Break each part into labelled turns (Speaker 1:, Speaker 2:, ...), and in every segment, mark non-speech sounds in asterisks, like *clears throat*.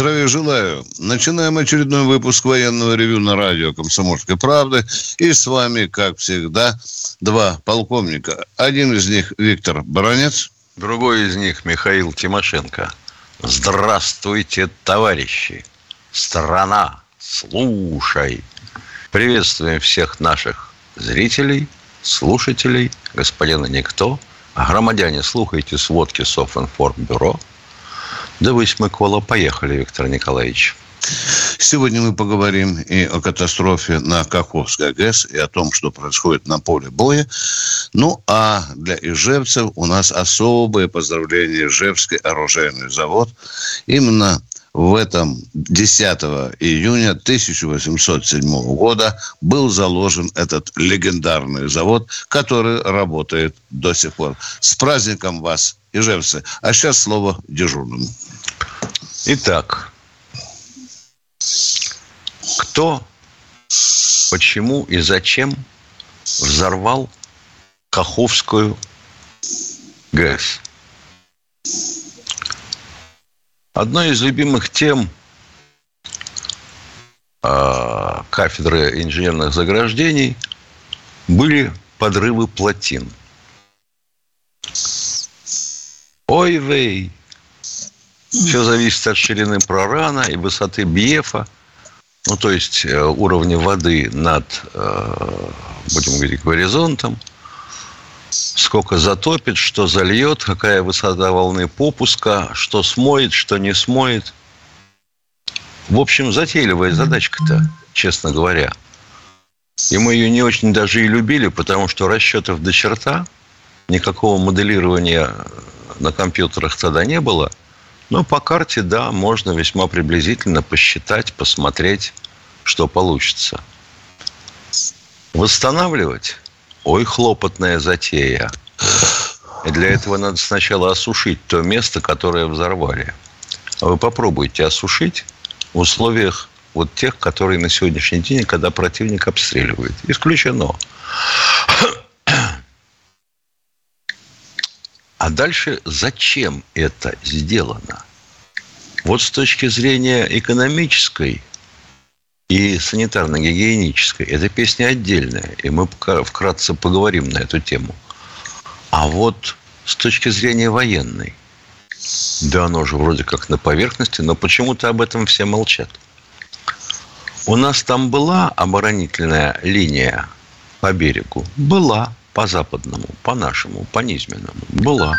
Speaker 1: Здравия желаю. Начинаем очередной выпуск военного ревю на радио «Комсомольской правды». И с вами, как всегда, два полковника. Один из них Виктор Баранец.
Speaker 2: Другой из них Михаил Тимошенко. Здравствуйте, товарищи. Страна, слушай. Приветствуем всех наших зрителей, слушателей, господина Никто. Громадяне, слухайте сводки Софинформбюро – да вы, Смыкола, поехали, Виктор Николаевич.
Speaker 1: Сегодня мы поговорим и о катастрофе на Каховской ГЭС, и о том, что происходит на поле боя. Ну, а для ижевцев у нас особое поздравление Ижевский оружейный завод. Именно в этом 10 июня 1807 года был заложен этот легендарный завод, который работает до сих пор. С праздником вас, ижевцы! А сейчас слово дежурному.
Speaker 2: Итак, кто, почему и зачем взорвал Каховскую ГЭС? Одной из любимых тем э, кафедры инженерных заграждений были подрывы плотин. Ой, вей! Все зависит от ширины прорана и высоты бьефа, ну, то есть э, уровня воды над, э, будем говорить, горизонтом – сколько затопит, что зальет, какая высота волны попуска, что смоет, что не смоет. В общем, затейливая задачка-то, честно говоря. И мы ее не очень даже и любили, потому что расчетов до черта, никакого моделирования на компьютерах тогда не было. Но по карте, да, можно весьма приблизительно посчитать, посмотреть, что получится. Восстанавливать Ой, хлопотная затея. И для этого надо сначала осушить то место, которое взорвали. А вы попробуйте осушить в условиях вот тех, которые на сегодняшний день, когда противник обстреливает. Исключено. Дальше зачем это сделано? Вот с точки зрения экономической и санитарно-гигиенической. Эта песня отдельная, и мы вкратце поговорим на эту тему. А вот с точки зрения военной, да оно же вроде как на поверхности, но почему-то об этом все молчат. У нас там была оборонительная линия по берегу? Была по западному, по нашему, по низменному. Была.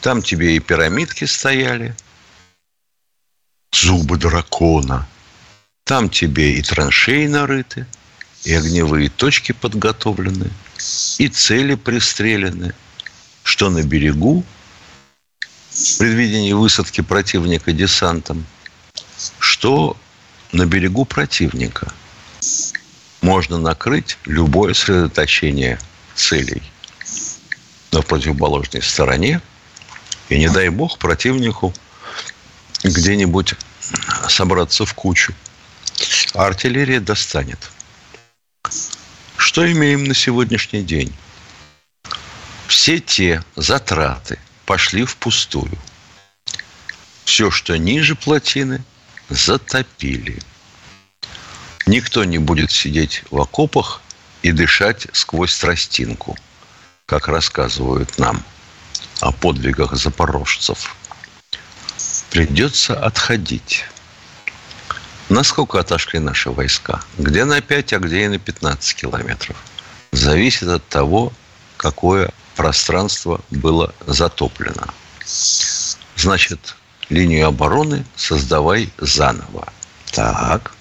Speaker 2: Там тебе и пирамидки стояли, зубы дракона – там тебе и траншеи нарыты, и огневые точки подготовлены, и цели пристрелены, что на берегу, в предвидении высадки противника десантом, что на берегу противника. Можно накрыть любое сосредоточение целей на противоположной стороне, и не дай бог противнику где-нибудь собраться в кучу артиллерия достанет. Что имеем на сегодняшний день? Все те затраты пошли впустую. Все, что ниже плотины, затопили. Никто не будет сидеть в окопах и дышать сквозь тростинку, как рассказывают нам о подвигах запорожцев. Придется отходить. Насколько отошли наши войска? Где на 5, а где и на 15 километров. Зависит от того, какое пространство было затоплено. Значит, линию обороны создавай заново. Так.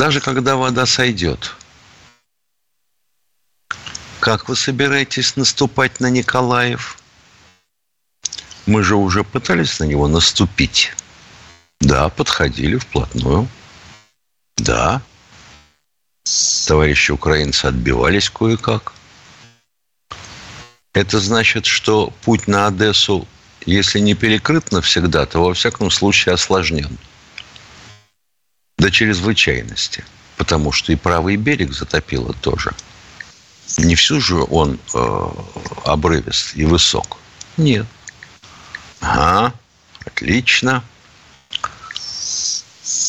Speaker 2: Даже когда вода сойдет, как вы собираетесь наступать на Николаев? Мы же уже пытались на него наступить Да, подходили вплотную. Да. Товарищи украинцы отбивались кое-как. Это значит, что путь на Одессу, если не перекрыт навсегда, то во всяком случае осложнен. До чрезвычайности. Потому что и правый берег затопило тоже. Не всю же он э, обрывист и высок. Нет. Ага, отлично.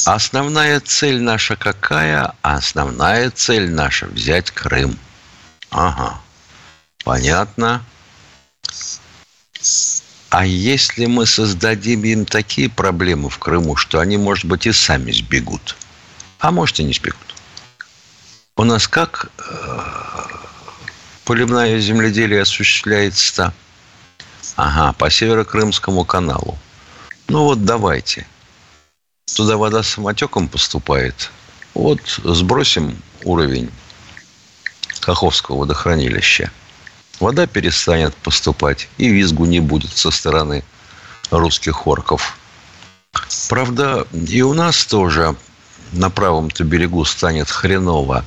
Speaker 2: Основная цель наша какая? Основная цель наша – взять Крым. Ага, понятно. А если мы создадим им такие проблемы в Крыму, что они, может быть, и сами сбегут? А может, и не сбегут. У нас как э, поливное земледелие осуществляется-то? Ага, по Северо-Крымскому каналу. Ну вот давайте. Туда вода самотеком поступает. Вот сбросим уровень Каховского водохранилища. Вода перестанет поступать, и визгу не будет со стороны русских орков. Правда, и у нас тоже на правом-то берегу станет хреново,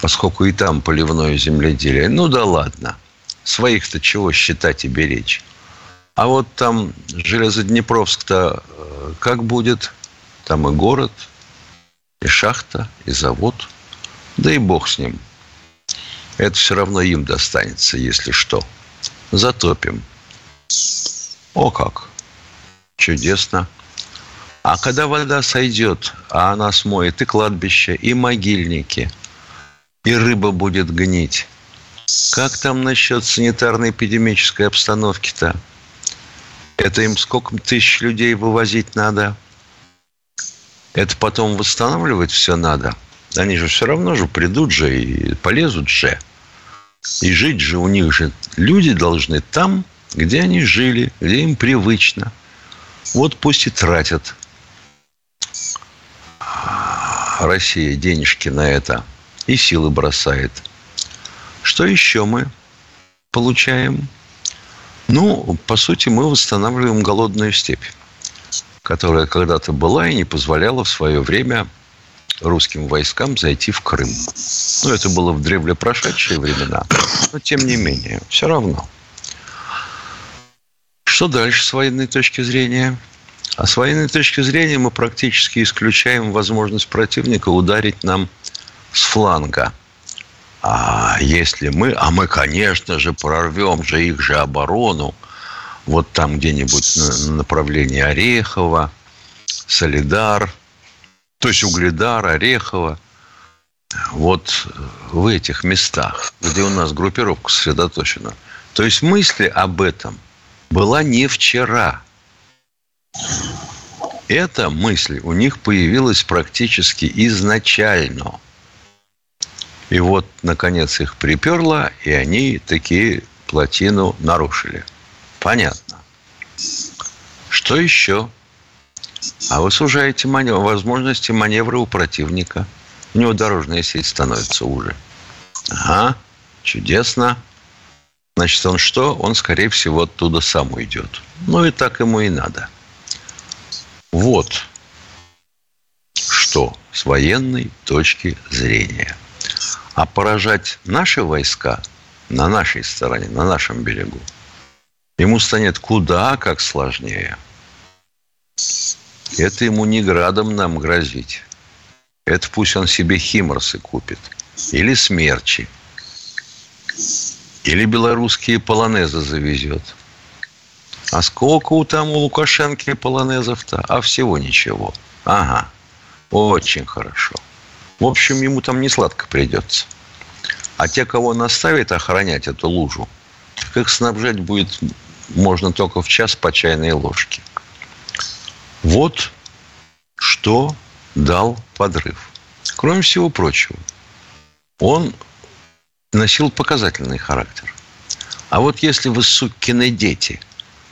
Speaker 2: поскольку и там поливное земледелие. Ну да ладно. Своих-то чего считать и беречь. А вот там Железоднепровск-то э, как будет? Там и город, и шахта, и завод. Да и бог с ним. Это все равно им достанется, если что. Затопим. О как! Чудесно. А когда вода сойдет, а она смоет и кладбище, и могильники, и рыба будет гнить, как там насчет санитарно-эпидемической обстановки-то? Это им сколько тысяч людей вывозить надо? Это потом восстанавливать все надо. Они же все равно же придут же и полезут же. И жить же у них же люди должны там, где они жили, где им привычно. Вот пусть и тратят Россия денежки на это и силы бросает. Что еще мы получаем? Ну, по сути, мы восстанавливаем голодную степь, которая когда-то была и не позволяла в свое время русским войскам зайти в Крым. Ну, это было в древле прошедшие времена, но тем не менее, все равно. Что дальше с военной точки зрения? А с военной точки зрения мы практически исключаем возможность противника ударить нам с фланга – а если мы, а мы, конечно же, прорвем же их же оборону, вот там где-нибудь на направлении Орехова, Солидар, то есть Угледар, Орехова, вот в этих местах, где у нас группировка сосредоточена. То есть мысли об этом была не вчера. Эта мысль у них появилась практически изначально. И вот, наконец, их приперло, и они такие плотину нарушили. Понятно. Что еще? А вы сужаете манев... возможности маневра у противника. У него дорожная сеть становится уже. Ага, чудесно. Значит, он что? Он, скорее всего, оттуда сам уйдет. Ну и так ему и надо. Вот что с военной точки зрения – а поражать наши войска на нашей стороне, на нашем берегу, ему станет куда как сложнее. Это ему не градом нам грозить. Это пусть он себе химорсы купит. Или смерчи. Или белорусские полонезы завезет. А сколько у там у Лукашенки полонезов-то? А всего ничего. Ага. Очень хорошо. В общем, ему там не сладко придется. А те, кого он оставит охранять эту лужу, так их снабжать будет можно только в час по чайной ложке. Вот что дал подрыв. Кроме всего прочего, он носил показательный характер. А вот если вы, сукины дети,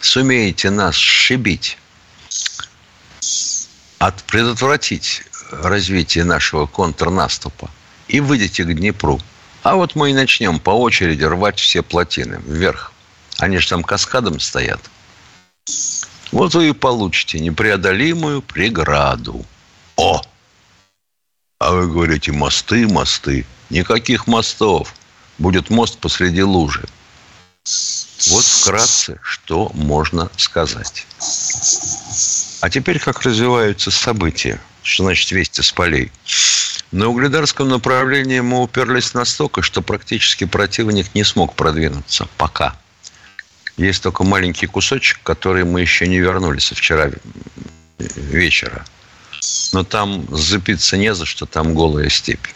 Speaker 2: сумеете нас сшибить, от, предотвратить развития нашего контрнаступа и выйдете к Днепру. А вот мы и начнем по очереди рвать все плотины вверх. Они же там каскадом стоят. Вот вы и получите непреодолимую преграду. О! А вы говорите, мосты, мосты. Никаких мостов. Будет мост посреди лужи. Вот вкратце, что можно сказать. А теперь как развиваются события? Что значит вести с полей? На угледарском направлении мы уперлись настолько, что практически противник не смог продвинуться. Пока. Есть только маленький кусочек, который мы еще не вернули со вчера вечера. Но там запиться не за что, там голая степь.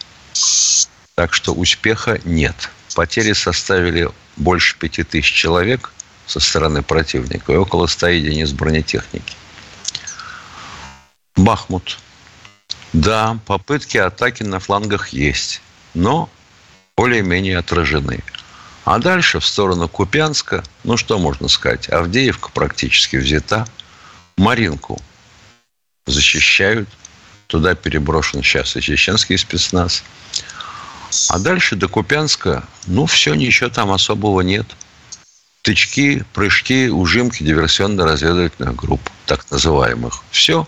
Speaker 2: Так что успеха нет. Потери составили больше пяти тысяч человек со стороны противника и около 100 единиц бронетехники. Бахмут. Да, попытки атаки на флангах есть, но более-менее отражены. А дальше в сторону Купянска, ну что можно сказать, Авдеевка практически взята, Маринку защищают, туда переброшен сейчас и чеченский спецназ. А дальше до Купянска, ну все, ничего там особого нет. Тычки, прыжки, ужимки диверсионно-разведывательных групп, так называемых. Все,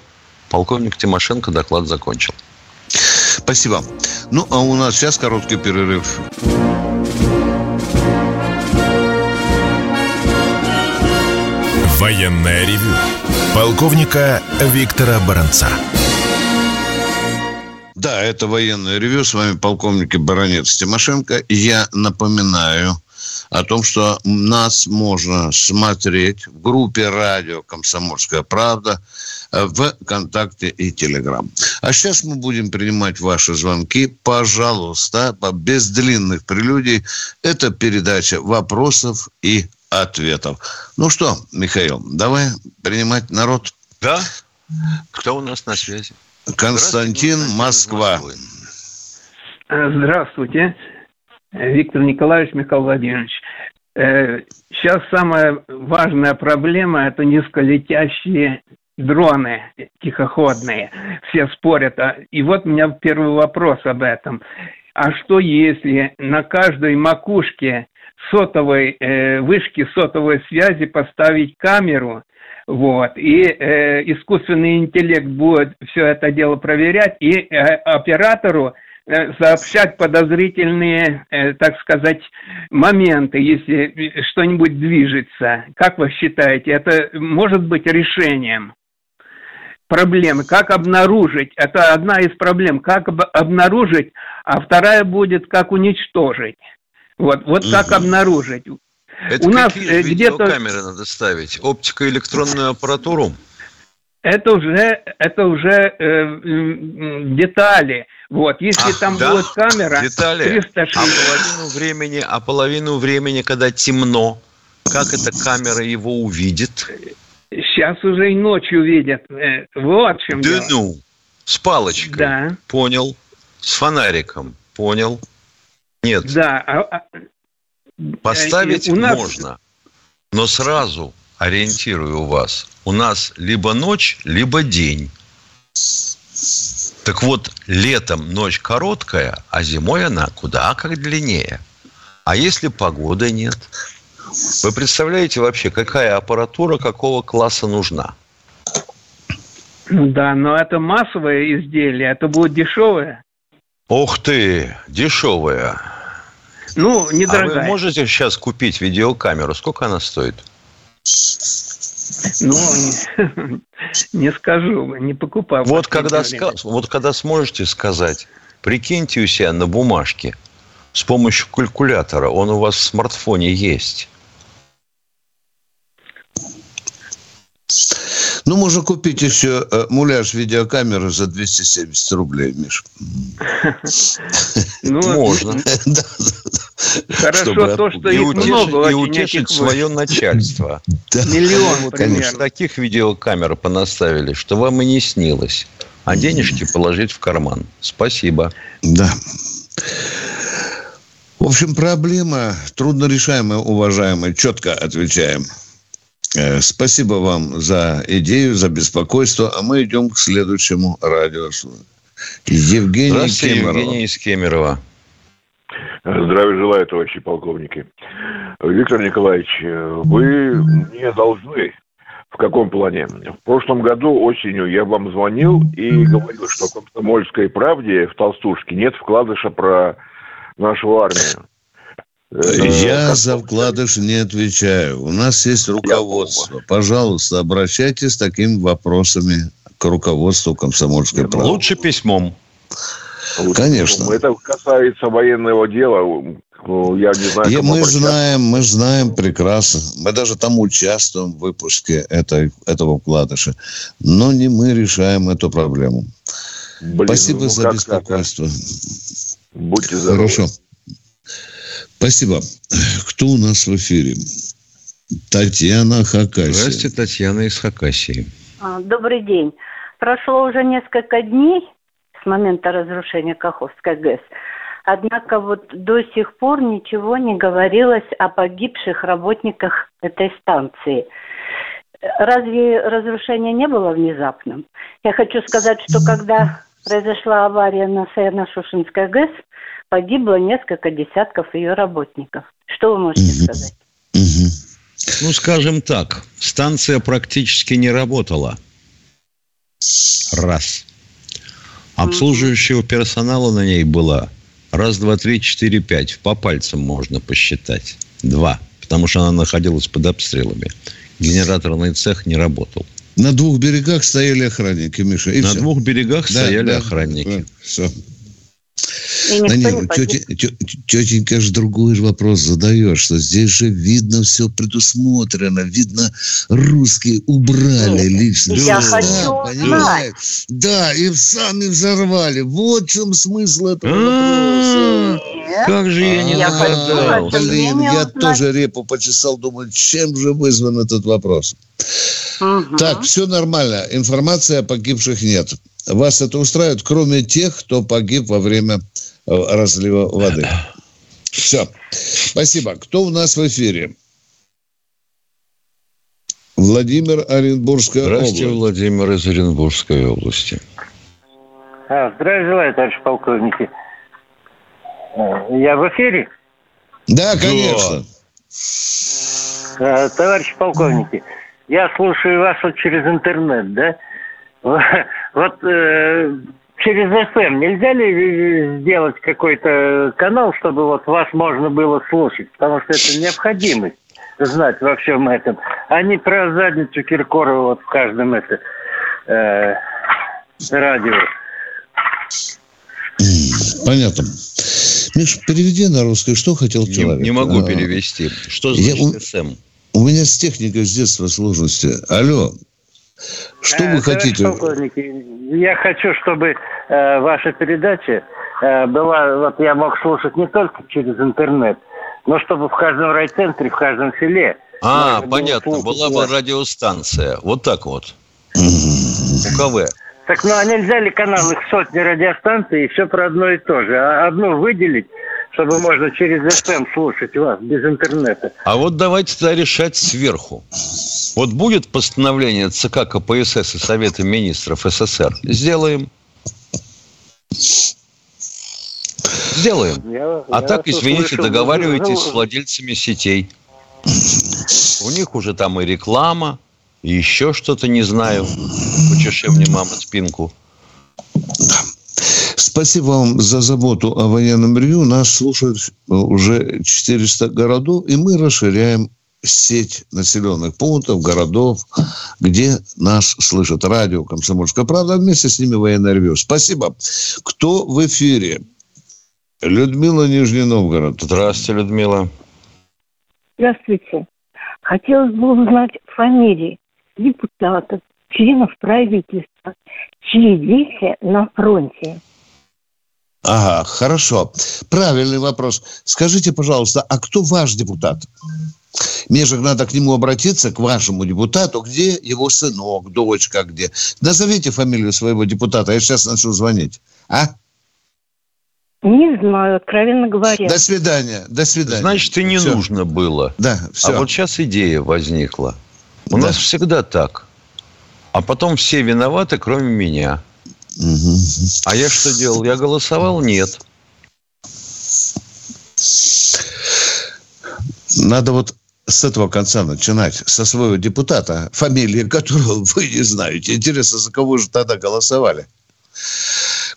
Speaker 2: Полковник Тимошенко доклад закончил.
Speaker 1: Спасибо. Ну, а у нас сейчас короткий перерыв.
Speaker 3: Военная ревю. Полковника Виктора Баранца.
Speaker 1: Да, это военное ревю. С вами полковник Баранец Тимошенко. Я напоминаю, о том, что нас можно смотреть в группе радио «Комсомольская правда», в ВКонтакте и Телеграм. А сейчас мы будем принимать ваши звонки. Пожалуйста, без длинных прелюдий. Это передача вопросов и ответов. Ну что, Михаил, давай принимать народ.
Speaker 2: Да. Кто у нас на связи?
Speaker 1: Константин, Москва.
Speaker 4: Здравствуйте. Виктор Николаевич, Михаил Владимирович. Э, сейчас самая важная проблема – это низколетящие дроны тихоходные. Все спорят. А, и вот у меня первый вопрос об этом. А что если на каждой макушке сотовой э, вышки сотовой связи поставить камеру, вот, и э, искусственный интеллект будет все это дело проверять, и э, оператору Э, сообщать подозрительные, э, так сказать, моменты, если что-нибудь движется. Как вы считаете, это может быть решением проблемы? Как обнаружить? Это одна из проблем. Как обнаружить, а вторая будет, как уничтожить. Вот, вот угу. как обнаружить.
Speaker 2: Это У нас э, где-то камеры надо ставить? Оптико-электронную аппаратуру?
Speaker 4: Это уже, это уже э, детали. Вот, если Ах, там да? будет камера,
Speaker 2: Детали. 360... А половину времени, а половину времени, когда темно, как эта камера его увидит?
Speaker 4: Сейчас уже и ночью видят. Э, вот в чем
Speaker 2: Да дело. ну, с палочкой. Да. Понял. С фонариком. Понял. Нет. Да. А, а... Поставить у нас... можно, но сразу ориентирую вас. У нас либо ночь, либо день. Так вот, летом ночь короткая, а зимой она куда как длиннее. А если погоды нет? Вы представляете вообще, какая аппаратура какого класса нужна?
Speaker 4: Да, но это массовое изделие, это будет дешевое.
Speaker 2: Ух ты, дешевое.
Speaker 4: Ну, недорогая.
Speaker 2: А вы можете сейчас купить видеокамеру? Сколько она стоит?
Speaker 4: Ну, не *laughs* скажу, не покупал.
Speaker 2: Вот когда, вот когда сможете сказать, прикиньте у себя на бумажке с помощью калькулятора, он у вас в смартфоне есть.
Speaker 1: Ну, можно купить еще э, муляж видеокамеры за 270 рублей, Миш.
Speaker 2: Ну, можно. *laughs*
Speaker 4: Хорошо то, что их много.
Speaker 2: И утешить свое начальство.
Speaker 4: Миллион,
Speaker 2: Конечно. Таких видеокамер понаставили, что вам и не снилось. А денежки положить в карман. Спасибо.
Speaker 1: Да. В общем, проблема трудно решаемая, уважаемые. Четко отвечаем. Э, спасибо вам за идею, за беспокойство. А мы идем к следующему радио.
Speaker 2: Евгений Здравствуйте, Кемерова. Евгений из Кемерово.
Speaker 5: Здравия желаю, товарищи полковники. Виктор Николаевич, вы не должны В каком плане? В прошлом году осенью я вам звонил и говорил, что в комсомольской правде в толстушке нет вкладыша про нашу армию.
Speaker 1: Э, я за вкладыш не отвечаю. У нас есть руководство. Пожалуйста, обращайтесь с такими вопросами к руководству комсомольской правды.
Speaker 2: Лучше письмом.
Speaker 1: Конечно.
Speaker 5: Это касается военного дела. Ну, я не знаю.
Speaker 1: И мы знаем, мы знаем прекрасно. Мы даже там участвуем в выпуске этой, этого вкладыша. Но не мы решаем эту проблему. Блин, Спасибо ну, за как, беспокойство. Как,
Speaker 5: Будьте здоровы.
Speaker 1: Хорошо. Спасибо. Кто у нас в эфире? Татьяна Хакасия.
Speaker 2: Здравствуйте, Татьяна из Хакасии.
Speaker 6: А, добрый день. Прошло уже несколько дней с момента разрушения Каховской ГЭС. Однако вот до сих пор ничего не говорилось о погибших работниках этой станции. Разве разрушение не было внезапным? Я хочу сказать, что когда *clears throat* произошла авария на Саярно-Шушинской ГЭС, погибло несколько десятков ее работников. Что вы можете угу. сказать?
Speaker 2: Угу. Ну, скажем так, станция практически не работала. Раз. Обслуживающего персонала на ней было раз, два, три, четыре, пять. По пальцам можно посчитать. Два. Потому что она находилась под обстрелами. Генераторный цех не работал.
Speaker 1: На двух берегах стояли охранники, Миша.
Speaker 2: И На все. двух берегах да, стояли да, охранники. Да, все.
Speaker 1: Да нет, тетя, тетенька же другой же вопрос задает, что здесь же видно все предусмотрено, видно русские убрали нет, лично.
Speaker 6: Я да, хочу знать.
Speaker 1: Да, и сами взорвали. Вот в чем смысл этого вопроса.
Speaker 2: Как же я не догадался.
Speaker 1: Блин, я тоже репу почесал, думаю, чем же вызван этот вопрос. Так, все нормально. Информации о погибших нет. Вас это устраивает, кроме тех, кто погиб во время разлива воды. Все. Спасибо. Кто у нас в эфире? Владимир Оренбургская
Speaker 2: Здравствуйте, область. Владимир из Оренбургской области.
Speaker 7: А, здравия желаю, товарищ полковники. Я в эфире?
Speaker 1: Да, конечно.
Speaker 7: Да. Э, товарищ полковники, я слушаю вас вот через интернет, да? Вот э, через FM нельзя ли сделать какой-то канал, чтобы вот вас можно было слушать? Потому что это необходимость знать во всем этом. А не про задницу Киркорова вот в каждом это э, радио.
Speaker 1: Понятно. Миш, переведи на русский, что хотел человек.
Speaker 2: Не, не могу а, перевести. Что значит я, СМ?
Speaker 1: У меня с техникой с детства сложности. Алло, что вы э, хотите?
Speaker 7: Я хочу, чтобы э, ваша передача э, была, вот я мог слушать не только через интернет, но чтобы в каждом райцентре, в каждом селе.
Speaker 2: А, понятно, слушать, была бы радиостанция. Вот так вот. УКВ.
Speaker 7: Так ну а нельзя ли канал их сотни радиостанций и все про одно и то же? А одну выделить, чтобы можно через FM слушать вас без интернета.
Speaker 2: А вот давайте тогда решать сверху. Вот будет постановление ЦК КПСС и Совета министров СССР? Сделаем. Сделаем. Я, а я так, извините, слышал, договаривайтесь с владельцами сетей. У них уже там и реклама, и еще что-то, не знаю. Почеши мне, мама, спинку.
Speaker 1: Спасибо вам за заботу о военном ревью. Нас слушают уже 400 городов, и мы расширяем сеть населенных пунктов, городов, где нас слышат радио «Комсомольская правда», вместе с ними военное ревю. Спасибо. Кто в эфире? Людмила Нижний Новгород.
Speaker 2: Здравствуйте, Людмила.
Speaker 8: Здравствуйте. Хотелось бы узнать фамилии депутатов, членов правительства, чьи дети на фронте.
Speaker 1: Ага, хорошо. Правильный вопрос. Скажите, пожалуйста, а кто ваш депутат? Мне же надо к нему обратиться, к вашему депутату, где его сынок, дочка, где. Назовите фамилию своего депутата, я сейчас начну звонить. А?
Speaker 8: Не знаю, откровенно говоря.
Speaker 1: До свидания, до свидания.
Speaker 2: Значит, и не все. нужно было.
Speaker 1: Да,
Speaker 2: все. А вот сейчас идея возникла. У да. нас всегда так. А потом все виноваты, кроме меня. Угу. А я что делал? Я голосовал? Нет.
Speaker 1: Надо вот с этого конца начинать, со своего депутата, фамилии которого *laughs* вы не знаете. Интересно, за кого же тогда голосовали?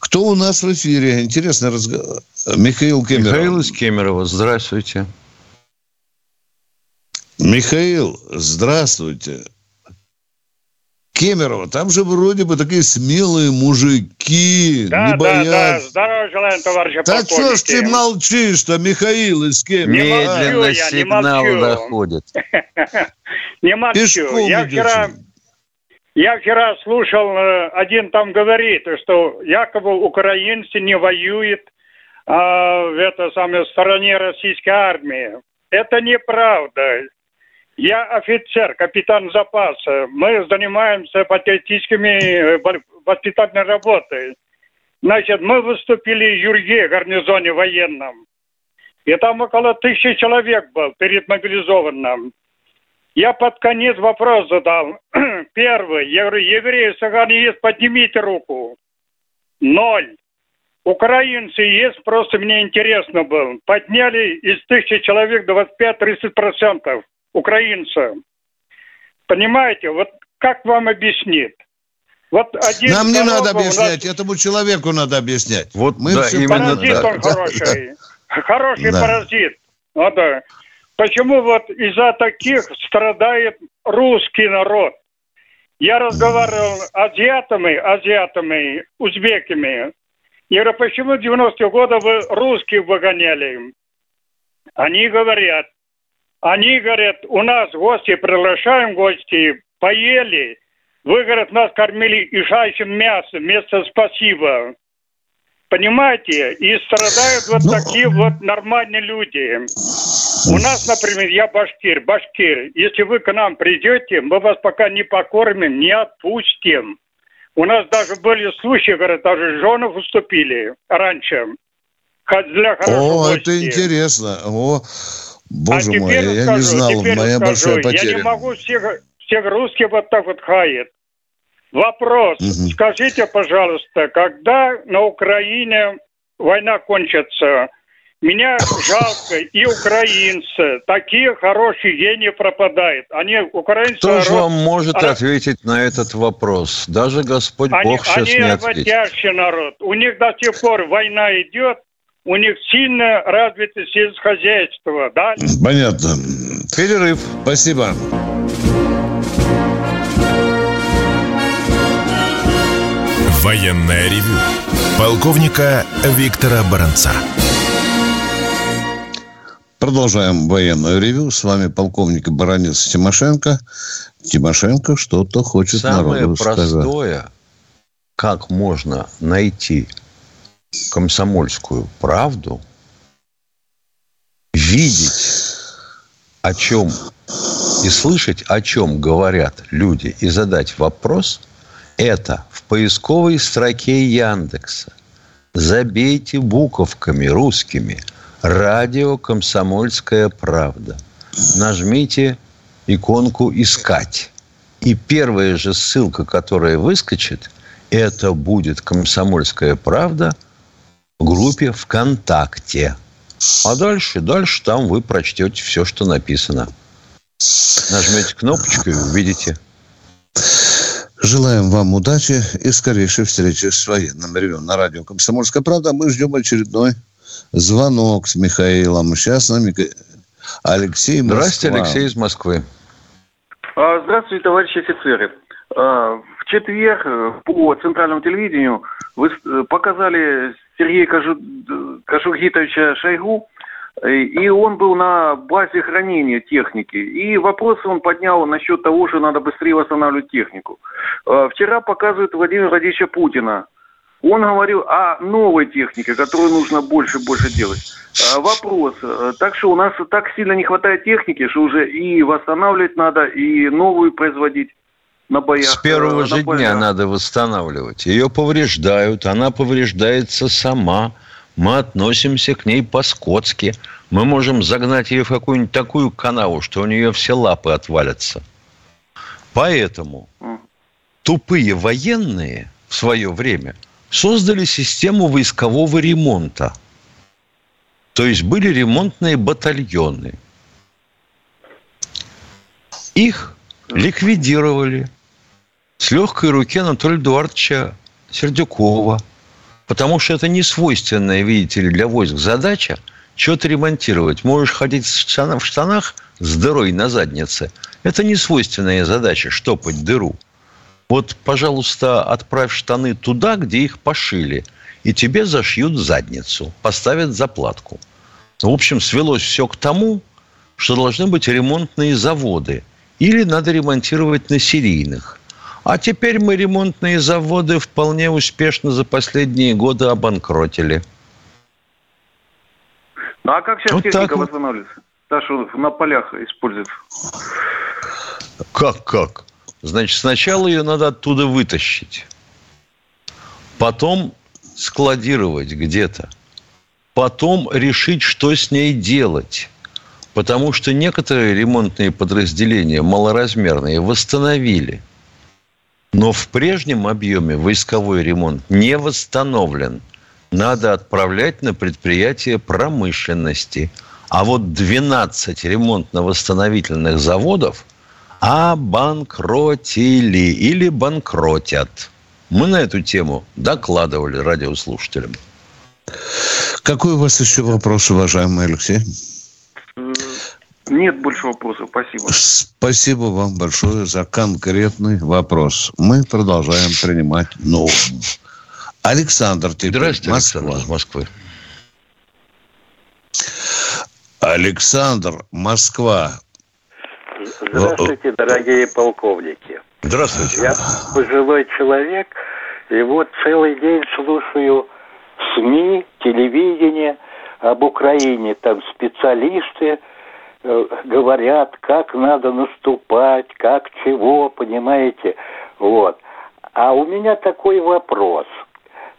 Speaker 1: Кто у нас в эфире? Интересный разговор. Михаил Кемеров.
Speaker 2: Михаил из Кемерово, здравствуйте.
Speaker 1: Михаил, здравствуйте. Кемерово, там же вроде бы такие смелые мужики,
Speaker 9: да,
Speaker 1: не боятся.
Speaker 9: Да, да, здорово желаем, товарищи
Speaker 1: Так что ж ты молчишь-то, Михаил из Кемерово?
Speaker 2: Медленно
Speaker 9: я,
Speaker 2: сигнал
Speaker 9: не
Speaker 2: доходит. *laughs*
Speaker 9: Не молчу.
Speaker 1: Пешком
Speaker 9: Я вчера, я вчера слушал, э, один там говорит, что якобы украинцы не воюют а, в этой самой стороне российской армии. Это неправда. Я офицер, капитан запаса. Мы занимаемся патриотическими э, воспитательной работой. Значит, мы выступили в Юрге, гарнизоне военном. И там около тысячи человек был перед мобилизованным. Я под конец вопрос задал. *clears throat* Первый. Я говорю, евреи, саганы есть, поднимите руку. Ноль. Украинцы есть, просто мне интересно было. Подняли из тысячи человек 25-30% украинцев. Понимаете, вот как вам объяснить? Вот один
Speaker 1: Нам не надо
Speaker 9: у нас-
Speaker 1: объяснять, этому человеку надо объяснять.
Speaker 2: Вот,
Speaker 1: Мы
Speaker 2: да,
Speaker 1: все
Speaker 2: именно
Speaker 9: Паразит
Speaker 2: так.
Speaker 9: он хороший. Хороший
Speaker 1: Да.
Speaker 9: паразит. Вот, да. Почему вот из-за таких страдает русский народ? Я разговаривал с азиатами, азиатами, узбеками. Я говорю, почему в 90-е годы вы русских выгоняли? Они говорят, они говорят, у нас гости, приглашаем гости, поели. Вы, говорят, нас кормили ишачьим мясом вместо спасибо. Понимаете? И страдают вот
Speaker 1: Ну,
Speaker 9: такие вот нормальные люди. У нас, например, я башкир, башкир. Если вы к нам придете, мы вас пока не покормим, не отпустим. У нас даже были случаи, говорят, даже жены уступили раньше. Для
Speaker 1: О,
Speaker 9: гостя.
Speaker 1: это интересно. О, боже
Speaker 9: а
Speaker 1: мой, я
Speaker 9: скажу,
Speaker 1: не знал, моя
Speaker 9: скажу,
Speaker 1: большая
Speaker 9: Я
Speaker 1: потеря.
Speaker 9: не могу всех, всех русских вот так вот хаять. Вопрос.
Speaker 1: Мгм.
Speaker 9: Скажите, пожалуйста, когда на Украине война кончится? Меня жалко и украинцы. Такие хорошие гении пропадают. Они украинцы...
Speaker 2: Кто же
Speaker 9: народ-
Speaker 2: вам может
Speaker 9: а-
Speaker 2: ответить на этот вопрос? Даже Господь
Speaker 9: Они,
Speaker 2: Бог сейчас
Speaker 9: они
Speaker 2: не ответит.
Speaker 9: работящий народ. У них до сих пор война идет. У них сильно развито сельскохозяйство, да?
Speaker 1: Понятно.
Speaker 2: Перерыв.
Speaker 1: Спасибо.
Speaker 3: Военное ревю полковника Виктора Баранца.
Speaker 1: Продолжаем военное ревю. С вами полковник Баранец Тимошенко. Тимошенко что-то хочет
Speaker 2: Самое
Speaker 1: народу сказать.
Speaker 2: простое, как можно найти комсомольскую правду, видеть, о чем и слышать, о чем говорят люди, и задать вопрос, это в поисковой строке Яндекса. Забейте буковками русскими «Радио Комсомольская правда». Нажмите иконку «Искать». И первая же ссылка, которая выскочит, это будет «Комсомольская правда» группе ВКонтакте. А дальше, дальше там вы прочтете все, что написано. Нажмете кнопочку и увидите.
Speaker 1: Желаем вам удачи и скорейшей встречи с военным ревем на радио «Комсомольская правда». Мы ждем очередной звонок с Михаилом. Сейчас нам Мика- Алексей Москва.
Speaker 2: Здравствуйте, Алексей из Москвы.
Speaker 10: А, Здравствуйте, товарищи офицеры. А, В четверг э, по центральному телевидению вы с- э, показали Сергея Кожугитовича Шойгу, э, и он был на базе хранения техники. И вопросы он поднял насчет того, что надо быстрее восстанавливать технику. А, Вчера показывают Владимира Владимировича Путина. Он говорил о новой технике, которую нужно больше и больше делать. А, Вопрос. э, Так что у нас так сильно не хватает техники, что уже и восстанавливать надо, и новую производить на боях.
Speaker 2: С первого
Speaker 10: э,
Speaker 2: же дня надо восстанавливать. Ее повреждают, она повреждается сама. Мы относимся к ней по-скотски. Мы можем загнать ее в какую-нибудь такую канаву, что у нее все лапы отвалятся. Поэтому тупые военные в свое время создали систему войскового ремонта. То есть были ремонтные батальоны. Их ликвидировали с легкой руки Анатолия Эдуардовича Сердюкова. Потому что это не свойственная, видите ли, для войск задача что-то ремонтировать. Можешь ходить в штанах, с дырой на заднице. Это не свойственная задача штопать дыру. Вот, пожалуйста, отправь штаны туда, где их пошили, и тебе зашьют задницу, поставят заплатку. В общем, свелось все к тому, что должны быть ремонтные заводы. Или надо ремонтировать на серийных. А теперь мы ремонтные заводы вполне успешно за последние годы обанкротили.
Speaker 10: Ну а как сейчас
Speaker 2: Вот
Speaker 10: техника
Speaker 2: вот.
Speaker 10: восстанавливается? Та, что на полях используют.
Speaker 2: Как, как? Значит, сначала ее надо оттуда вытащить. Потом складировать где-то. Потом решить, что с ней делать. Потому что некоторые ремонтные подразделения малоразмерные восстановили. Но в прежнем объеме войсковой ремонт не восстановлен. Надо отправлять на предприятия промышленности. А вот 12 ремонтно-восстановительных заводов обанкротили или банкротят. Мы на эту тему докладывали радиослушателям.
Speaker 1: Какой у вас еще вопрос, уважаемый Алексей?
Speaker 10: Нет больше вопросов, спасибо.
Speaker 1: Спасибо вам большое за конкретный вопрос. Мы продолжаем принимать новые. Александр, теперь
Speaker 2: Здравствуйте,
Speaker 1: Москва.
Speaker 2: Александр из Москвы.
Speaker 1: Александр, Москва.
Speaker 11: Здравствуйте, дорогие полковники.
Speaker 2: Здравствуйте.
Speaker 11: Я пожилой человек, и вот целый день слушаю СМИ, телевидение об Украине. Там специалисты говорят, как надо наступать, как чего, понимаете. Вот. А у меня такой вопрос.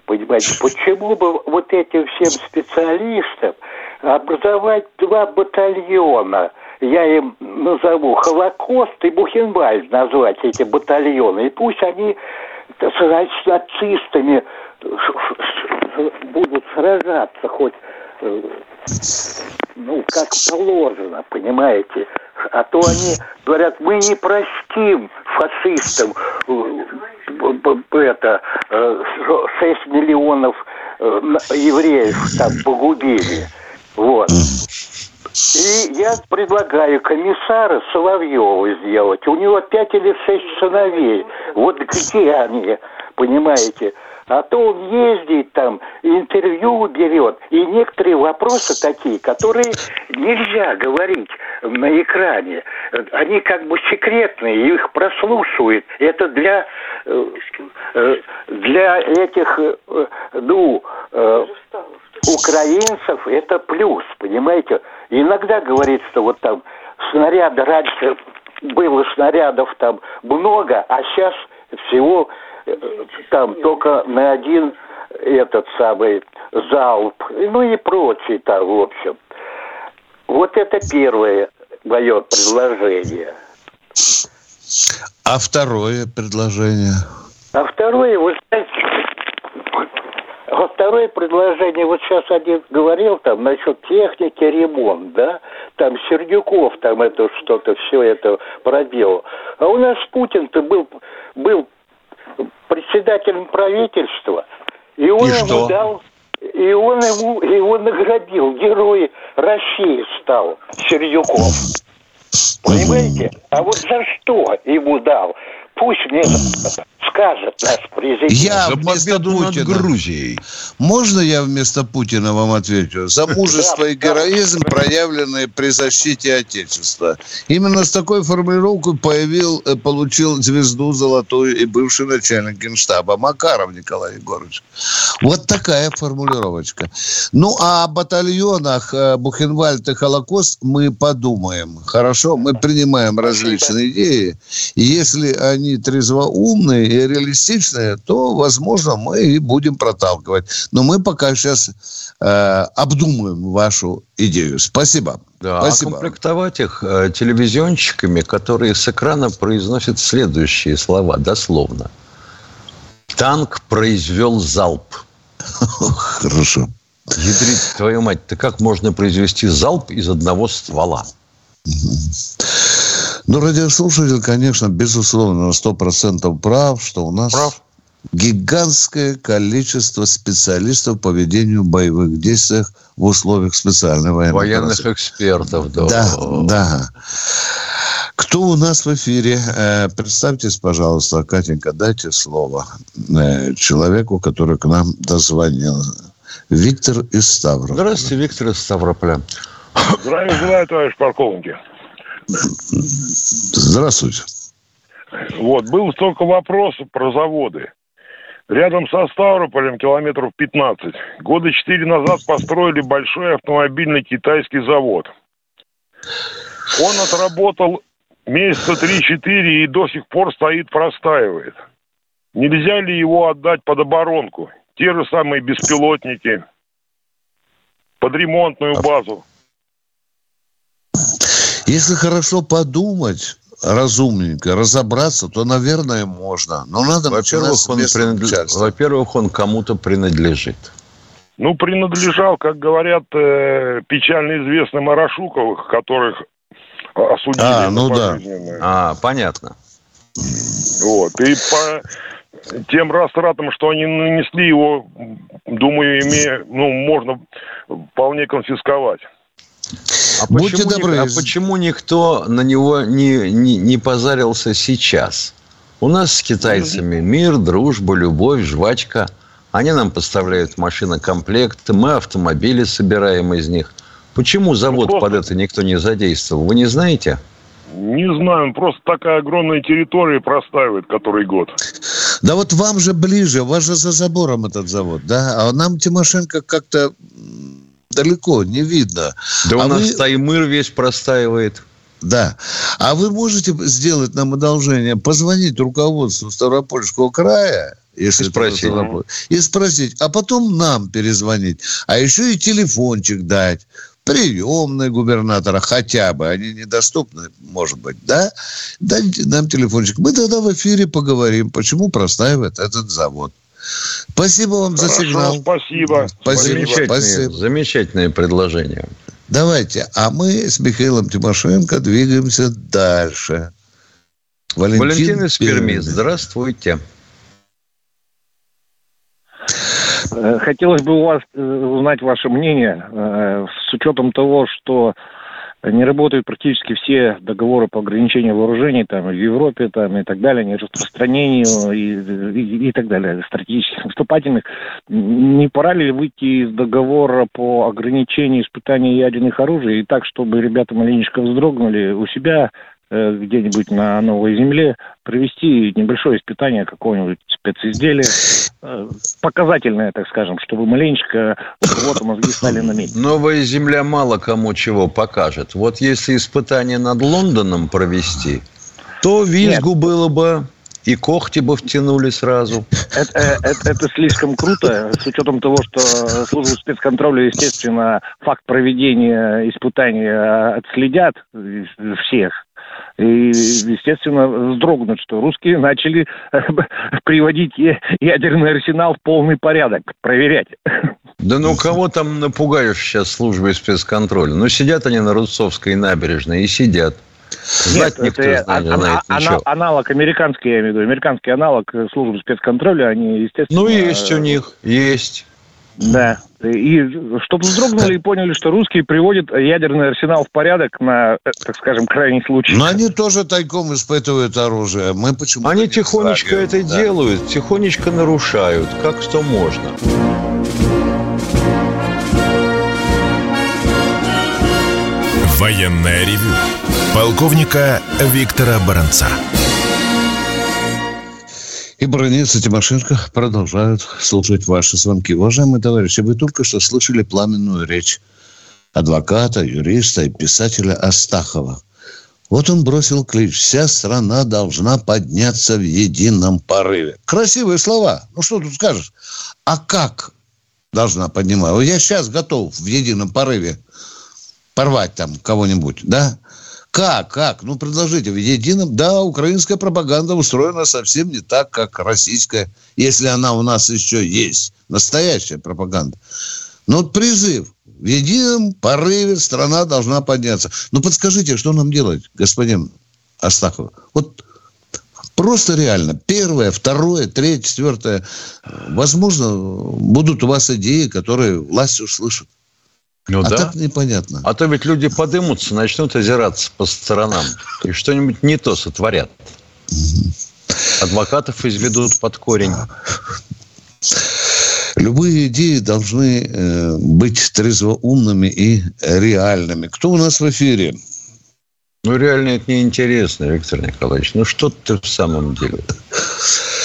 Speaker 11: Понимаете, *laughs* почему бы вот этим всем специалистам образовать два батальона? Я им назову Холокост и Бухенвальд назвать эти батальоны. И пусть они с нацистами будут сражаться хоть э, ну, как положено, понимаете. А то они говорят, мы не простим фашистам э, это, э, 6 миллионов э, на- евреев там погубили. Вот. И я предлагаю комиссара Соловьева сделать. У него пять или шесть сыновей. Вот где они, понимаете? А то он ездит там, интервью берет. И некоторые вопросы такие, которые нельзя говорить на экране. Они как бы секретные, их прослушивают. Это для, э, э, для этих, э, ну, украинцев это плюс, понимаете? Иногда говорит, что вот там снаряды раньше было снарядов там много, а сейчас всего там только на один этот самый залп, ну и прочее там, в общем. Вот это первое мое предложение.
Speaker 1: А второе предложение?
Speaker 11: А второе, вы знаете, а второе предложение, вот сейчас один говорил там насчет техники, ремонт, да, там Сердюков там это что-то, все это проделал. А у нас Путин-то был, был председателем правительства, и он
Speaker 2: И
Speaker 11: ему
Speaker 2: что?
Speaker 11: дал, и он ему, его наградил, герой России стал Сердюков. Понимаете? А вот за что ему дал? Пусть мне скажет наш президент.
Speaker 1: Я
Speaker 2: За
Speaker 1: вместо
Speaker 2: победу над
Speaker 1: Путина.
Speaker 2: Грузией.
Speaker 1: Можно я вместо Путина вам отвечу? За мужество и героизм, проявленные при защите Отечества. Именно с такой формулировкой появил, э, получил звезду золотую и бывший начальник генштаба Макаров Николай Егорович. Вот такая формулировочка. Ну, а о батальонах э, Бухенвальд и Холокост мы подумаем. Хорошо? Мы принимаем различные идеи. Если они трезвоумные и реалистичные, то, возможно, мы и будем проталкивать. Но мы пока сейчас э, обдумаем вашу идею. Спасибо.
Speaker 2: Да,
Speaker 1: Спасибо.
Speaker 2: а комплектовать их э, телевизионщиками, которые с экрана произносят следующие слова, дословно. Танк произвел залп. *laughs*
Speaker 1: Хорошо.
Speaker 2: Ядрить твою мать, ты как можно произвести залп из одного ствола?
Speaker 1: Ну, радиослушатель, конечно, безусловно, на 100% прав, что у нас прав. гигантское количество специалистов по ведению боевых действий в условиях специальной военной
Speaker 2: Военных операции. экспертов, да.
Speaker 1: Да, да. Кто у нас в эфире? Э, представьтесь, пожалуйста, Катенька, дайте слово э, человеку, который к нам дозвонился. Виктор из Ставрополя.
Speaker 2: Здравствуйте, Виктор из Ставрополя.
Speaker 5: Здравия желаю, товарищ полковники.
Speaker 1: Здравствуйте.
Speaker 5: Вот, был столько вопросов про заводы. Рядом со Ставрополем километров 15. Года четыре назад построили большой автомобильный китайский завод. Он отработал месяца 3-4 и до сих пор стоит, простаивает. Нельзя ли его отдать под оборонку? Те же самые беспилотники, под ремонтную базу.
Speaker 1: Если хорошо подумать, разумненько разобраться, то, наверное, можно. Но надо
Speaker 2: во-первых, он, принадлеж... во-первых, он кому-то принадлежит.
Speaker 5: Ну, принадлежал, как говорят, э, печально известным Арашуковых, которых осудили.
Speaker 2: А, ну да. А, понятно.
Speaker 5: Вот. И по тем растратам, что они нанесли его, думаю, имея, ну, можно вполне конфисковать.
Speaker 2: А почему, добры. а почему никто на него не, не, не позарился сейчас? У нас с китайцами мир, дружба, любовь, жвачка. Они нам поставляют машинокомплекты, мы автомобили собираем из них. Почему завод ну, под это никто не задействовал? Вы не знаете?
Speaker 5: Не знаю, просто такая огромная территория простаивает который год.
Speaker 1: Да вот вам же ближе, у вас же за забором этот завод, да? А нам Тимошенко как-то далеко, не видно.
Speaker 2: Да
Speaker 1: а
Speaker 2: у нас вы... Таймыр весь простаивает.
Speaker 1: Да. А вы можете сделать нам одолжение, позвонить руководству Ставропольского края, если и спросить. и спросить, а потом нам перезвонить, а еще и телефончик дать приемной губернатора хотя бы, они недоступны, может быть, да? Дайте нам телефончик. Мы тогда в эфире поговорим, почему простаивает этот завод. Спасибо вам Хорошо, за сигнал.
Speaker 5: Спасибо.
Speaker 2: Спасибо. Замечательное, спасибо. замечательное предложение.
Speaker 1: Давайте. А мы с Михаилом Тимошенко двигаемся дальше.
Speaker 2: Валентин, Валентин из Перми. Здравствуйте.
Speaker 12: Э, хотелось бы у вас э, узнать ваше мнение э, с учетом того, что не работают практически все договоры по ограничению вооружений там, в Европе там, и так далее, не распространению и, и, и так далее, стратегических наступательных. Не пора ли выйти из договора по ограничению испытаний ядерных оружий и так, чтобы ребята маленечко вздрогнули у себя где-нибудь на новой земле провести небольшое испытание какого-нибудь специзделия, э, показательное, так скажем, чтобы маленечко вот мозги стали на месте.
Speaker 2: Новая земля мало кому чего покажет. Вот если испытание над Лондоном провести, то визгу Нет. было бы и когти бы втянули сразу.
Speaker 12: Это, э, это, это слишком круто, с учетом того, что службу спецконтроля, естественно, факт проведения испытаний отследят всех. И, естественно, вздрогнуть, что русские начали э, *laughs* приводить ядерный арсенал в полный порядок, проверять.
Speaker 2: Да ну кого там напугаешь сейчас службой спецконтроля? Ну сидят они на Русовской набережной и сидят.
Speaker 12: Знать Нет, никто это знает, а, знает а, ничего. Аналог американский, я имею в виду, американский аналог службы спецконтроля, они, естественно...
Speaker 2: Ну, есть у них, есть.
Speaker 12: Да. И чтобы вздрогнули и поняли, что русские приводят ядерный арсенал в порядок на, так скажем, крайний случай.
Speaker 1: Но они тоже тайком испытывают оружие. Мы почему
Speaker 2: Они тихонечко это да. делают, тихонечко нарушают, как что можно.
Speaker 3: Военная ревю. Полковника Виктора Баранца.
Speaker 1: И Бронец и Тимошенко продолжают слушать ваши звонки. Уважаемые товарищи, вы только что слышали пламенную речь адвоката, юриста и писателя Астахова. Вот он бросил клич. Вся страна должна подняться в едином порыве. Красивые слова. Ну, что тут скажешь? А как должна подниматься? Я сейчас готов в едином порыве порвать там кого-нибудь, да? Как, как? Ну, предложите. В едином, да, украинская пропаганда устроена совсем не так, как российская, если она у нас еще есть. Настоящая пропаганда. Но вот призыв. В едином порыве страна должна подняться. Ну, подскажите, что нам делать, господин Астахова. Вот просто реально. Первое, второе, третье, четвертое. Возможно, будут у вас идеи, которые власть услышит.
Speaker 2: Ну
Speaker 1: а
Speaker 2: да.
Speaker 1: так непонятно.
Speaker 2: А то ведь люди подымутся, начнут озираться по сторонам и что-нибудь не то сотворят. Адвокатов изведут под корень.
Speaker 1: Любые идеи должны э, быть трезвоумными и реальными. Кто у нас в эфире?
Speaker 2: Ну, реально это неинтересно, Виктор Николаевич. Ну, что ты в самом деле?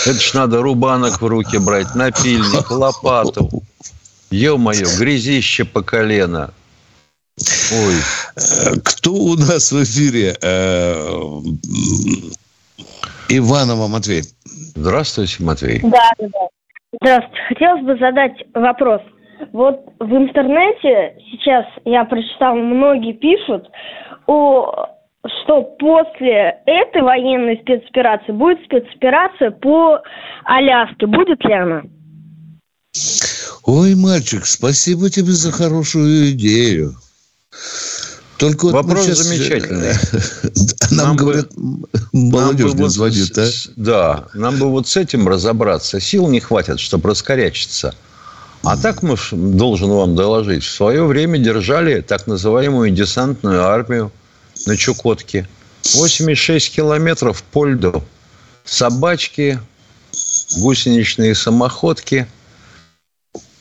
Speaker 2: Это ж надо рубанок в руки брать, напильник, лопату. Ё-моё, грязище по колено. Ой.
Speaker 1: Кто у нас в эфире? Э, Иванова Матвей.
Speaker 2: Здравствуйте, Матвей.
Speaker 13: Да, да, да. Здравствуйте. Хотелось бы задать вопрос. Вот в интернете сейчас я прочитал, многие пишут, о, что после этой военной спецоперации будет спецоперация по Аляске. Будет ли она?
Speaker 1: Ой, мальчик, спасибо тебе за хорошую идею. Только вот
Speaker 2: Вопрос
Speaker 1: щас-
Speaker 2: замечательный. *laughs*
Speaker 1: Нам,
Speaker 2: Нам бы-
Speaker 1: говорят,
Speaker 2: Нам
Speaker 1: молодежь
Speaker 2: бы
Speaker 1: не
Speaker 2: вот
Speaker 1: звонит,
Speaker 2: с-
Speaker 1: а?
Speaker 2: Да, нам бы вот с этим разобраться. Сил не хватит, чтобы раскорячиться. А так мы, должен вам доложить, в свое время держали так называемую десантную армию на Чукотке. 86 километров по льду. Собачки, гусеничные самоходки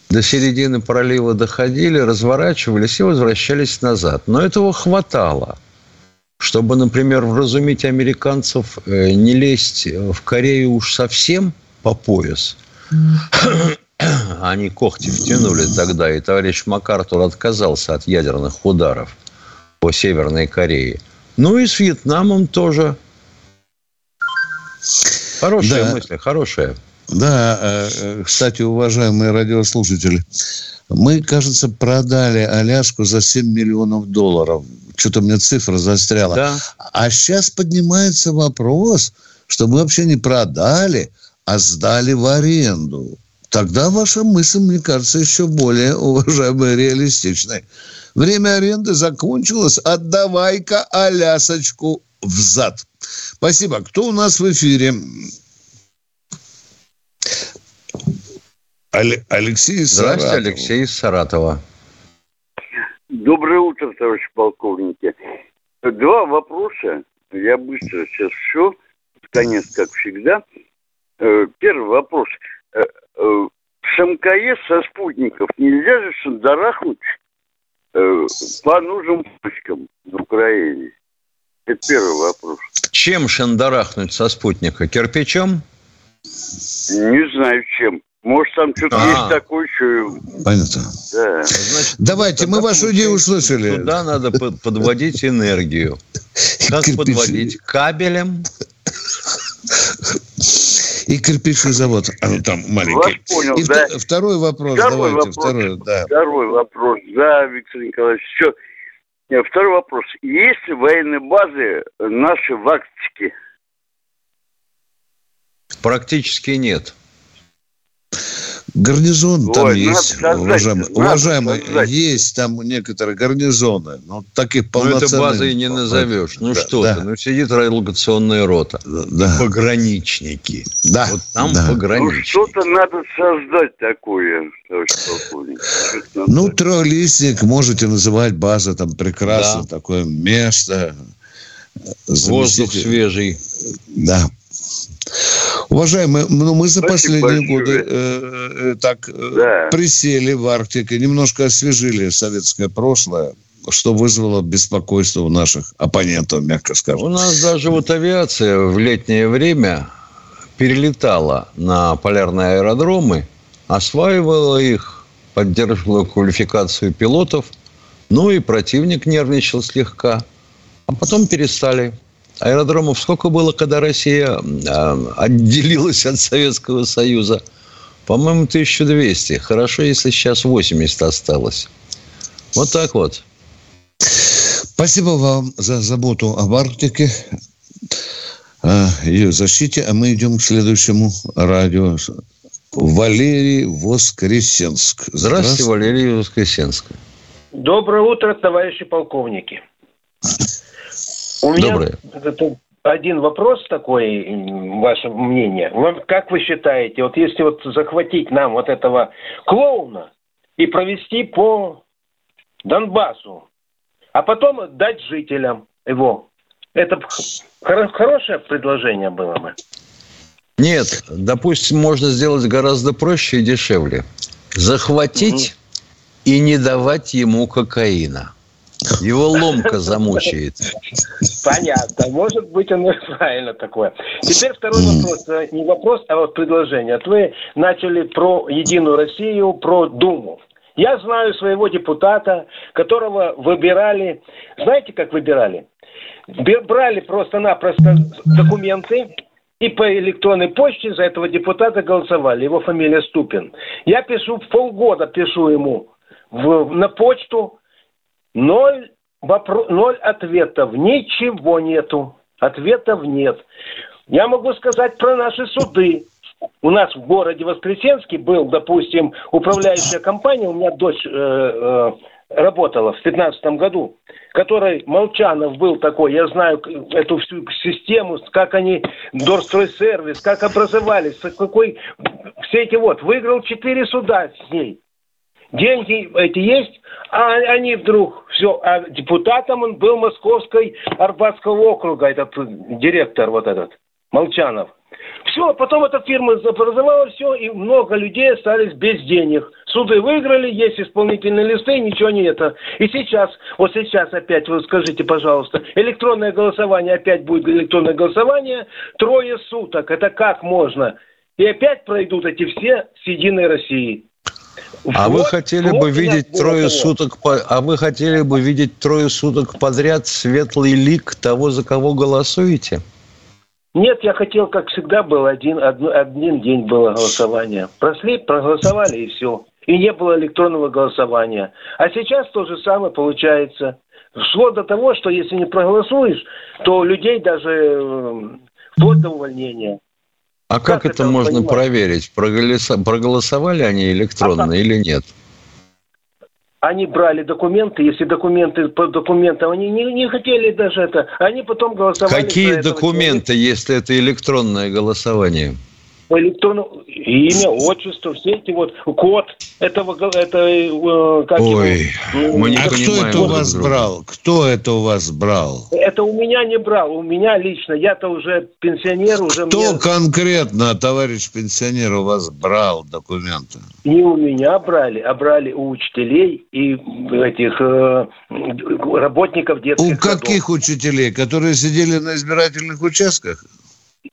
Speaker 2: до середины пролива доходили, разворачивались и возвращались назад. Но этого хватало чтобы, например, вразумить американцев э, не лезть в Корею уж совсем по пояс. Они когти втянули тогда, и товарищ МакАртур отказался от ядерных ударов по Северной Корее. Ну и с Вьетнамом тоже. Хорошая
Speaker 1: Да.
Speaker 2: мысль, хорошая.
Speaker 1: Да, э, э, кстати, уважаемые радиослушатели, мы, кажется, продали Аляску за 7 миллионов долларов. Что-то мне цифра застряла.
Speaker 2: Да.
Speaker 1: А сейчас поднимается вопрос, что мы вообще не продали, а сдали в аренду. Тогда ваша мысль, мне кажется, еще более, уважаемая, реалистичной. Время аренды закончилось. Отдавай-ка Алясочку взад. Спасибо. Кто у нас в эфире? Алексей из
Speaker 2: Здравствуйте,
Speaker 1: Саратова.
Speaker 2: Алексей из Саратова.
Speaker 14: Доброе утро, товарищи полковники. Два вопроса. Я быстро сейчас все. Конец, как всегда. Э, Первый вопрос. Э, э, С МКС со спутников нельзя же шандарахнуть по нужным точкам в Украине? Это первый вопрос.
Speaker 2: Чем шандарахнуть со спутника? Кирпичом?
Speaker 14: Не знаю чем. Может, там что-то
Speaker 2: А.
Speaker 14: есть такое, что...
Speaker 1: Понятно.
Speaker 14: Да.
Speaker 1: Давайте, мы вашу идею услышали.
Speaker 2: Туда надо под- подводить энергию. Как
Speaker 1: Кирпичи.
Speaker 2: подводить? Кабелем?
Speaker 1: И кирпичный завод. А, ну, там маленький.
Speaker 14: Вас понял,
Speaker 1: И
Speaker 14: да.
Speaker 1: вто- второй вопрос.
Speaker 14: Второй
Speaker 1: давайте,
Speaker 14: вопрос.
Speaker 1: второй, да.
Speaker 14: Второй вопрос. Да, Виктор Николаевич, все. Второй вопрос. Есть ли военные базы наши в Арктике?
Speaker 2: Практически нет.
Speaker 1: Гарнизон там
Speaker 14: Ой, надо
Speaker 1: есть,
Speaker 14: создать,
Speaker 1: уважаемый.
Speaker 14: надо
Speaker 1: уважаемый, есть там некоторые гарнизоны, но таких
Speaker 2: Ну, это
Speaker 1: полноценных...
Speaker 2: базой не назовешь. Ну,
Speaker 1: Да,
Speaker 2: что
Speaker 1: да.
Speaker 2: ты? Ну, сидит радиолокационная рота.
Speaker 1: Да.
Speaker 2: Пограничники.
Speaker 1: Да.
Speaker 2: Вот там
Speaker 1: да.
Speaker 14: Ну,
Speaker 2: пограничники.
Speaker 14: что-то надо создать такое, товарищ полковник.
Speaker 1: Ну, трехлистник можете называть база, там прекрасно
Speaker 2: Да.
Speaker 1: такое место.
Speaker 2: Воздух
Speaker 1: Заместитель-
Speaker 2: свежий.
Speaker 1: Да. Уважаемые, ну мы за
Speaker 14: Спасибо
Speaker 1: последние
Speaker 14: большое.
Speaker 1: годы э, э, так э,
Speaker 14: Да.
Speaker 1: присели в Арктике, немножко освежили советское прошлое, что вызвало беспокойство у наших оппонентов, мягко
Speaker 2: У
Speaker 1: скажем.
Speaker 2: нас даже вот авиация в летнее время перелетала на полярные аэродромы, осваивала их, поддерживала квалификацию пилотов, ну и противник нервничал слегка. А потом перестали. Аэродромов сколько было, когда Россия а, отделилась от Советского Союза? По-моему, 1200. Хорошо, если сейчас 80 осталось. Вот так вот.
Speaker 1: Спасибо вам за заботу об Арктике, о ее защите. А мы идем к следующему радио. Валерий Воскресенск.
Speaker 2: Здравствуйте, Валерий Воскресенск.
Speaker 15: Доброе утро, товарищи полковники. У меня
Speaker 2: Доброе.
Speaker 15: это один вопрос такой, ваше мнение. Как вы считаете, вот если вот захватить нам вот этого клоуна и провести по Донбассу, а потом дать жителям его, это б хоро- хорошее предложение было бы?
Speaker 2: Нет, допустим, можно сделать гораздо проще и дешевле. Захватить и не давать ему кокаина. Его ломка замучает.
Speaker 15: Понятно. Может быть, оно и правильно такое. Теперь второй вопрос. Э, Не вопрос, а вот предложение. Вот вы начали про Единую Россию, про Думу. Я знаю своего депутата, которого выбирали... Знаете, как выбирали? Брали просто-напросто документы и по электронной почте за этого депутата голосовали. Его фамилия Ступин. Я пишу, полгода пишу ему в- на почту, Ноль, вопро- ноль ответов, ничего нету. Ответов нет. Я могу сказать про наши суды. У нас в городе Воскресенске был, допустим, управляющая компания, у меня дочь э, э, работала в 2015 году, который Молчанов был такой, я знаю эту всю систему, как они, Дорстройсервис, как образовались, какой, все эти вот, выиграл четыре суда с ней. Деньги эти есть, а они вдруг все. А депутатом он был Московской Арбатского округа, этот директор вот этот, Молчанов. Все, потом эта фирма образовала все, и много людей остались без денег. Суды выиграли, есть исполнительные листы, ничего не это. И сейчас, вот сейчас опять, вы скажите, пожалуйста, электронное голосование, опять будет электронное голосование, трое суток, это как можно? И опять пройдут эти все с Единой России.
Speaker 2: А вы
Speaker 15: Вот-
Speaker 2: хотели
Speaker 15: вот
Speaker 2: бы видеть
Speaker 15: было
Speaker 2: трое
Speaker 15: того.
Speaker 2: суток, по- а вы хотели бы видеть трое суток подряд светлый лик того, за кого голосуете?
Speaker 15: Нет, я хотел, как всегда, был один, одно- один день было голосование. Прошли, проголосовали и все. И не было электронного голосования. А сейчас то же самое получается. Шло до того, что если не проголосуешь, то людей даже э, вплоть до увольнения.
Speaker 2: А как, это,
Speaker 15: это
Speaker 2: можно
Speaker 15: понимать?
Speaker 2: проверить? Проголоса- Проголосовали они электронно или нет?
Speaker 15: Они брали документы, если документы по документам, они не, не хотели даже это, они потом голосовали
Speaker 2: Какие документы, если это электронное голосование?
Speaker 15: По электронному имя, отчество, все эти вот код этого го- это э, как
Speaker 1: Ой,
Speaker 15: его,
Speaker 1: мы не а кто это у вас брал? Кто это у вас брал?
Speaker 15: Это у меня не брал, у меня лично. Я-то уже пенсионер, уже
Speaker 1: Кто
Speaker 15: мне
Speaker 1: конкретно, товарищ пенсионер, у вас брал документы?
Speaker 15: не у меня брали, а брали у учителей и этих э, работников детских
Speaker 1: У
Speaker 15: садов.
Speaker 1: каких учителей? Которые сидели на избирательных участках?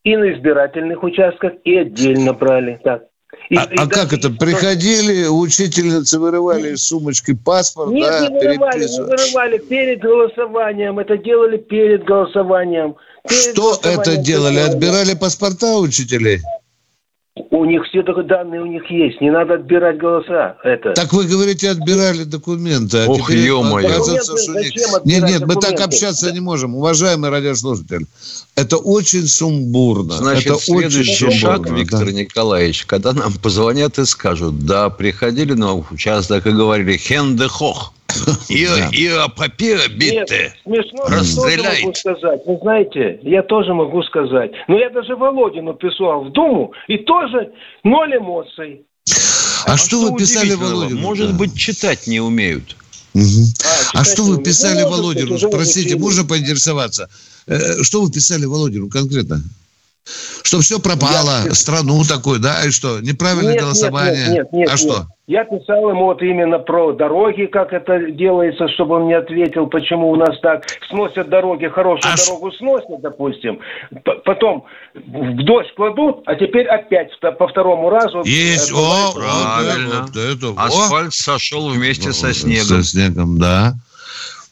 Speaker 15: И на избирательных участках, и отдельно брали. Так. И-
Speaker 1: а
Speaker 15: и
Speaker 1: а как это? Приходили, учительницы вырывали из сумочки паспорт,
Speaker 15: Нет,
Speaker 1: да,
Speaker 15: не вырывали, не вырывали перед голосованием. Это делали перед голосованием. Перед
Speaker 1: Что это
Speaker 15: голосованием
Speaker 1: делали?
Speaker 15: делали.
Speaker 1: Отбирали паспорта учителей?
Speaker 15: У них все только данные у них есть. Не надо отбирать голоса. Это.
Speaker 1: Так вы говорите, отбирали документы. А
Speaker 2: Ох, ё-моё.
Speaker 15: Документы
Speaker 1: нет. Нет, нет, мы так
Speaker 15: документы?
Speaker 1: общаться не можем. Уважаемый радиослушатель, это очень сумбурно.
Speaker 2: Значит,
Speaker 1: это
Speaker 2: следующий
Speaker 1: очень
Speaker 2: шаг,
Speaker 1: сумбурно,
Speaker 2: Виктор
Speaker 1: да.
Speaker 2: Николаевич, когда нам позвонят и скажут, да, приходили на участок и говорили, хенде и,
Speaker 1: Да.
Speaker 2: и папира битте,
Speaker 15: смешно, я тоже
Speaker 2: расстреляй.
Speaker 15: могу сказать. Вы знаете, я тоже могу сказать. Но я даже Володину писал в Думу, и тоже ноль эмоций.
Speaker 1: А, что вы писали? Володину?
Speaker 2: Может
Speaker 1: Да.
Speaker 2: быть, читать не умеют.
Speaker 1: Мгм.
Speaker 15: А,
Speaker 1: А что вы писали
Speaker 15: Ну,
Speaker 1: Володину?
Speaker 15: учили.
Speaker 1: можно поинтересоваться? Э, Что вы писали Володину конкретно? Что все пропало,
Speaker 15: Я-
Speaker 1: страну такой, да? И что, неправильное
Speaker 15: Нет,
Speaker 1: голосование?
Speaker 15: Нет, нет, нет,
Speaker 1: а
Speaker 15: нет.
Speaker 1: что?
Speaker 15: Я писал ему вот именно про дороги, как это делается, чтобы он мне ответил, почему у нас так сносят дороги, хорошую
Speaker 1: А ш-
Speaker 15: дорогу сносят, допустим, потом в дождь кладут, а теперь опять по второму разу.
Speaker 1: Есть,
Speaker 15: э,
Speaker 1: о,
Speaker 15: бывает,
Speaker 1: вот
Speaker 2: Правильно.
Speaker 1: вот это.
Speaker 2: Асфальт сошел вместе со
Speaker 1: Со
Speaker 2: снегом.
Speaker 1: снегом, да.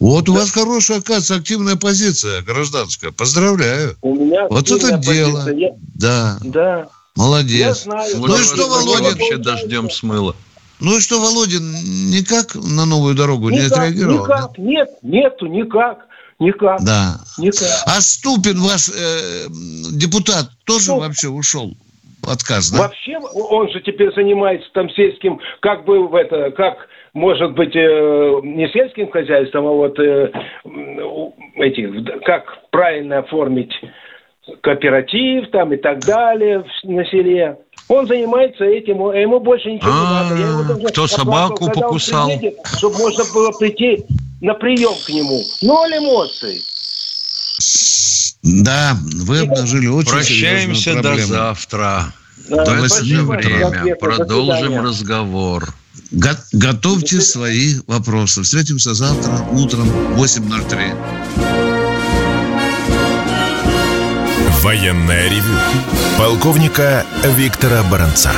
Speaker 1: Вот у вас хорошая, оказывается, активная позиция гражданская. Поздравляю.
Speaker 15: У меня
Speaker 1: Вот это дело.
Speaker 15: Я-
Speaker 1: Да,
Speaker 15: Да. Я
Speaker 1: молодец.
Speaker 15: знаю.
Speaker 1: Ну и что, Володя?
Speaker 2: вообще дождем смыло.
Speaker 1: Ну и что, Володин никак на новую дорогу не
Speaker 15: Никак,
Speaker 1: отреагировал? да?
Speaker 15: никак, нет, нету, никак, никак,
Speaker 1: Да.
Speaker 15: никак.
Speaker 1: А Ступин, ваш э, депутат, тоже
Speaker 15: Ну,
Speaker 1: вообще ушел? Отказ, да?
Speaker 15: Вообще, он же теперь занимается там сельским, как бы в это, как может быть, э, не сельским хозяйством, а вот э, эти, как правильно оформить кооператив там и так далее на селе. Он занимается этим, а ему больше ничего не
Speaker 1: А,
Speaker 15: надо. Я его даже
Speaker 1: кто собаку покусал?
Speaker 15: приедет, чтобы можно было прийти на прием к нему. Ноль эмоций.
Speaker 1: Да, вы обнажили очень
Speaker 2: Прощаемся до завтра.
Speaker 15: Да,
Speaker 1: До
Speaker 2: В
Speaker 1: восьми
Speaker 2: это
Speaker 1: утра.
Speaker 2: время
Speaker 15: До
Speaker 2: продолжим разговор.
Speaker 1: Го- Готовьте свои вопросы. Встретимся завтра утром в 8.03.
Speaker 3: Военное ревю полковника Виктора Баранца.